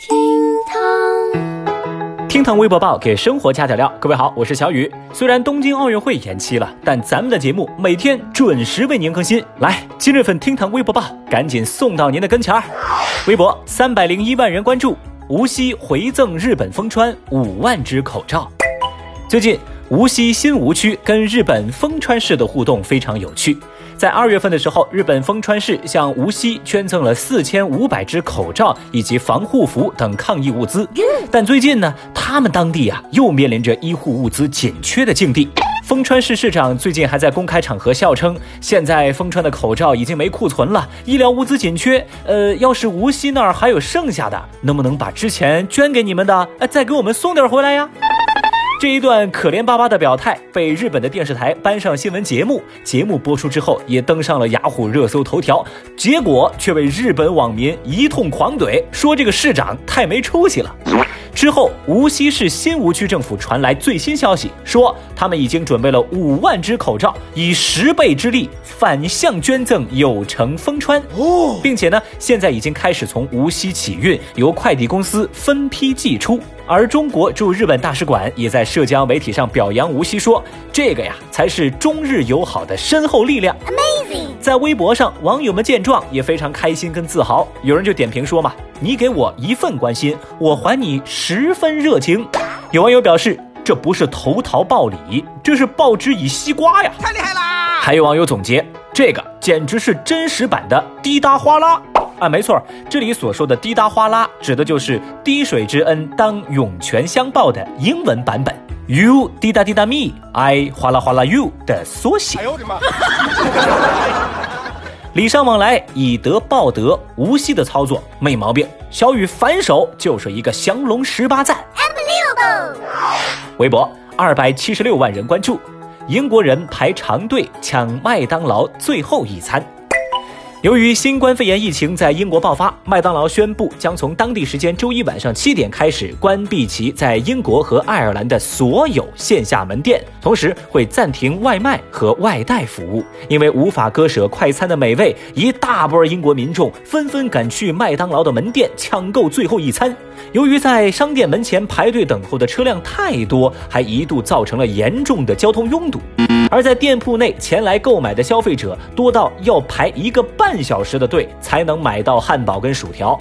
厅堂，厅堂微博报给生活加点料。各位好，我是小雨。虽然东京奥运会延期了，但咱们的节目每天准时为您更新。来，今日份厅堂微博报赶紧送到您的跟前儿。微博三百零一万人关注，无锡回赠日本丰川五万只口罩。最近，无锡新吴区跟日本丰川市的互动非常有趣。在二月份的时候，日本丰川市向无锡捐赠了四千五百只口罩以及防护服等抗疫物资。但最近呢，他们当地啊又面临着医护物资紧缺的境地。丰川市市长最近还在公开场合笑称，现在丰川的口罩已经没库存了，医疗物资紧缺。呃，要是无锡那儿还有剩下的，能不能把之前捐给你们的，呃，再给我们送点回来呀？这一段可怜巴巴的表态被日本的电视台搬上新闻节目，节目播出之后也登上了雅虎热搜头条，结果却被日本网民一通狂怼，说这个市长太没出息了。之后，无锡市新吴区政府传来最新消息，说他们已经准备了五万只口罩，以十倍之力反向捐赠有成丰川哦，并且呢，现在已经开始从无锡起运，由快递公司分批寄出。而中国驻日本大使馆也在社交媒体上表扬无锡，说这个呀才是中日友好的深厚力量。Amazing！在微博上，网友们见状也非常开心跟自豪。有人就点评说嘛：“你给我一份关心，我还你十分热情。”有网友表示：“这不是投桃报李，这是报之以西瓜呀！”太厉害啦！还有网友总结：“这个简直是真实版的滴答哗啦。”啊，没错，这里所说的滴答哗啦，指的就是滴水之恩当涌泉相报的英文版本，You 滴答滴答 me，I 哗啦哗啦 you 的缩写。哎呦我的妈！礼尚往来，以德报德，无锡的操作没毛病。小雨反手就是一个降龙十八赞。微博二百七十六万人关注，英国人排长队抢麦当劳最后一餐。由于新冠肺炎疫情在英国爆发，麦当劳宣布将从当地时间周一晚上七点开始关闭其在英国和爱尔兰的所有线下门店，同时会暂停外卖和外带服务。因为无法割舍快餐的美味，一大波英国民众纷纷赶去麦当劳的门店抢购最后一餐。由于在商店门前排队等候的车辆太多，还一度造成了严重的交通拥堵。而在店铺内前来购买的消费者多到要排一个半小时的队才能买到汉堡跟薯条，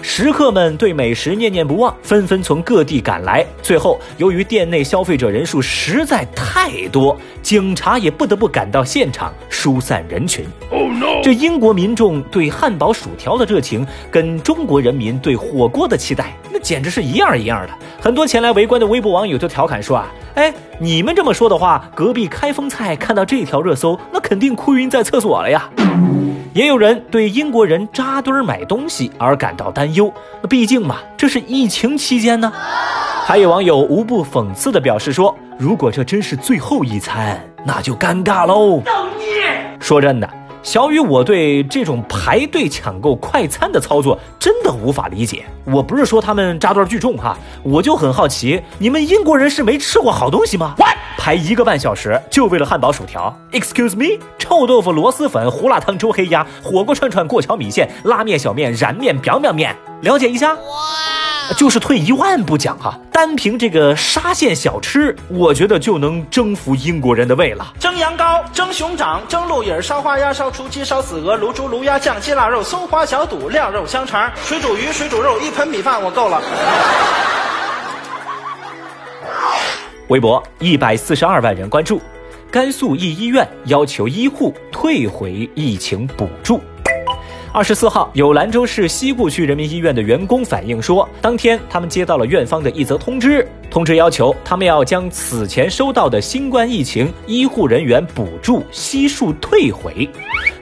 食客们对美食念念不忘，纷纷从各地赶来。最后，由于店内消费者人数实在太多，警察也不得不赶到现场疏散人群。这英国民众对汉堡薯条的热情，跟中国人民对火锅的期待，那简直是一样一样的。很多前来围观的微博网友就调侃说啊，哎，你们这么说的话，隔壁开封菜看到这条热搜，那肯定哭晕在厕所了呀。也有人对英国人扎堆买东西而感到担忧，那毕竟嘛，这是疫情期间呢。还有网友无不讽刺的表示说，如果这真是最后一餐，那就尴尬喽。造孽！说真的。小雨，我对这种排队抢购快餐的操作真的无法理解。我不是说他们扎堆聚众哈，我就很好奇，你们英国人是没吃过好东西吗？排一个半小时就为了汉堡薯条？Excuse me，臭豆腐、螺蛳粉、胡辣汤、周黑鸭、火锅串串、过桥米线、拉面、小面、燃面、表表面，了解一下。就是退一万步讲哈，单凭这个沙县小吃，我觉得就能征服英国人的胃了。蒸羊羔、蒸熊掌、蒸鹿尾、烧花鸭、烧雏鸡、烧死鹅、卤猪、卤鸭、酱鸡、腊肉、松花小肚、晾肉香肠、水煮鱼、水煮肉，一盆米饭我够了。微博一百四十二万人关注，甘肃一医院要求医护退回疫情补助。二十四号，有兰州市西固区人民医院的员工反映说，当天他们接到了院方的一则通知，通知要求他们要将此前收到的新冠疫情医护人员补助悉数退回。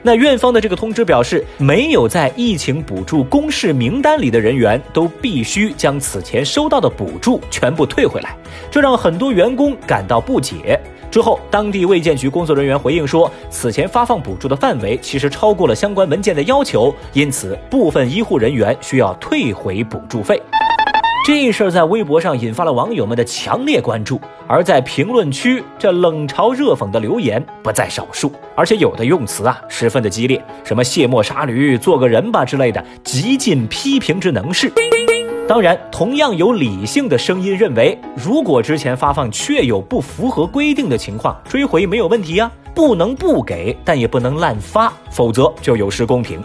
那院方的这个通知表示，没有在疫情补助公示名单里的人员都必须将此前收到的补助全部退回来，这让很多员工感到不解。之后，当地卫健局工作人员回应说，此前发放补助的范围其实超过了相关文件的要求，因此部分医护人员需要退回补助费。这事儿在微博上引发了网友们的强烈关注，而在评论区，这冷嘲热讽的留言不在少数，而且有的用词啊十分的激烈，什么卸磨杀驴、做个人吧之类的，极尽批评之能事。当然，同样有理性的声音认为，如果之前发放确有不符合规定的情况，追回没有问题呀，不能不给，但也不能滥发，否则就有失公平。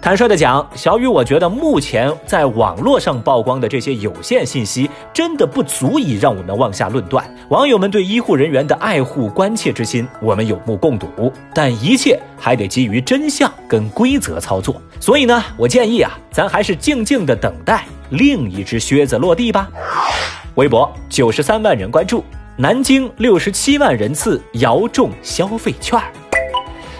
坦率的讲，小雨，我觉得目前在网络上曝光的这些有限信息，真的不足以让我们妄下论断。网友们对医护人员的爱护关切之心，我们有目共睹。但一切还得基于真相跟规则操作。所以呢，我建议啊，咱还是静静的等待另一只靴子落地吧。微博九十三万人关注，南京六十七万人次摇中消费券。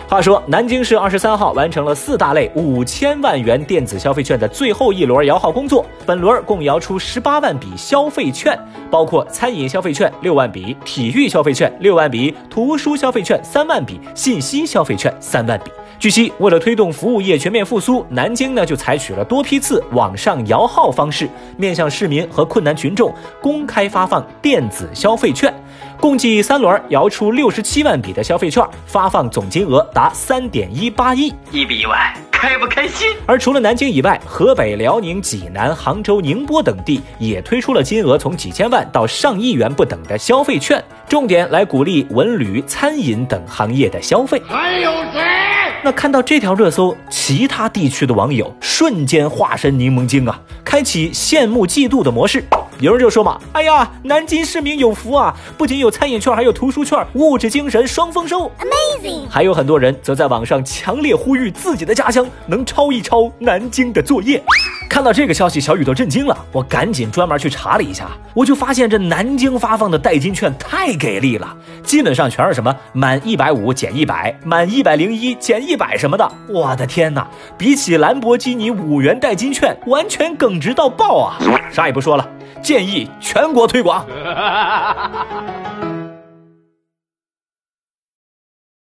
话说，南京市二十三号完成了四大类五千万元电子消费券的最后一轮摇号工作，本轮共摇出十八万笔消费券，包括餐饮消费券六万笔、体育消费券六万笔、图书消费券三万笔、信息消费券三万笔。据悉，为了推动服务业全面复苏，南京呢就采取了多批次网上摇号方式，面向市民和困难群众公开发放电子消费券。共计三轮摇出六十七万笔的消费券，发放总金额达三点一八亿，一笔一万，开不开心？而除了南京以外，河北、辽宁、济南、杭州、宁波等地也推出了金额从几千万到上亿元不等的消费券，重点来鼓励文旅、餐饮等行业的消费。还有谁？那看到这条热搜，其他地区的网友瞬间化身柠檬精啊，开启羡慕嫉妒的模式。有人就说嘛：“哎呀，南京市民有福啊，不仅有餐饮券，还有图书券，物质精神双丰收。” Amazing。还有很多人则在网上强烈呼吁自己的家乡能抄一抄南京的作业。看到这个消息，小雨都震惊了。我赶紧专门去查了一下，我就发现这南京发放的代金券太给力了，基本上全是什么满一百五减一百，满一百零一减一百什么的。我的天哪，比起兰博基尼五元代金券，完全耿直到爆啊！啥也不说了。建议全国推广。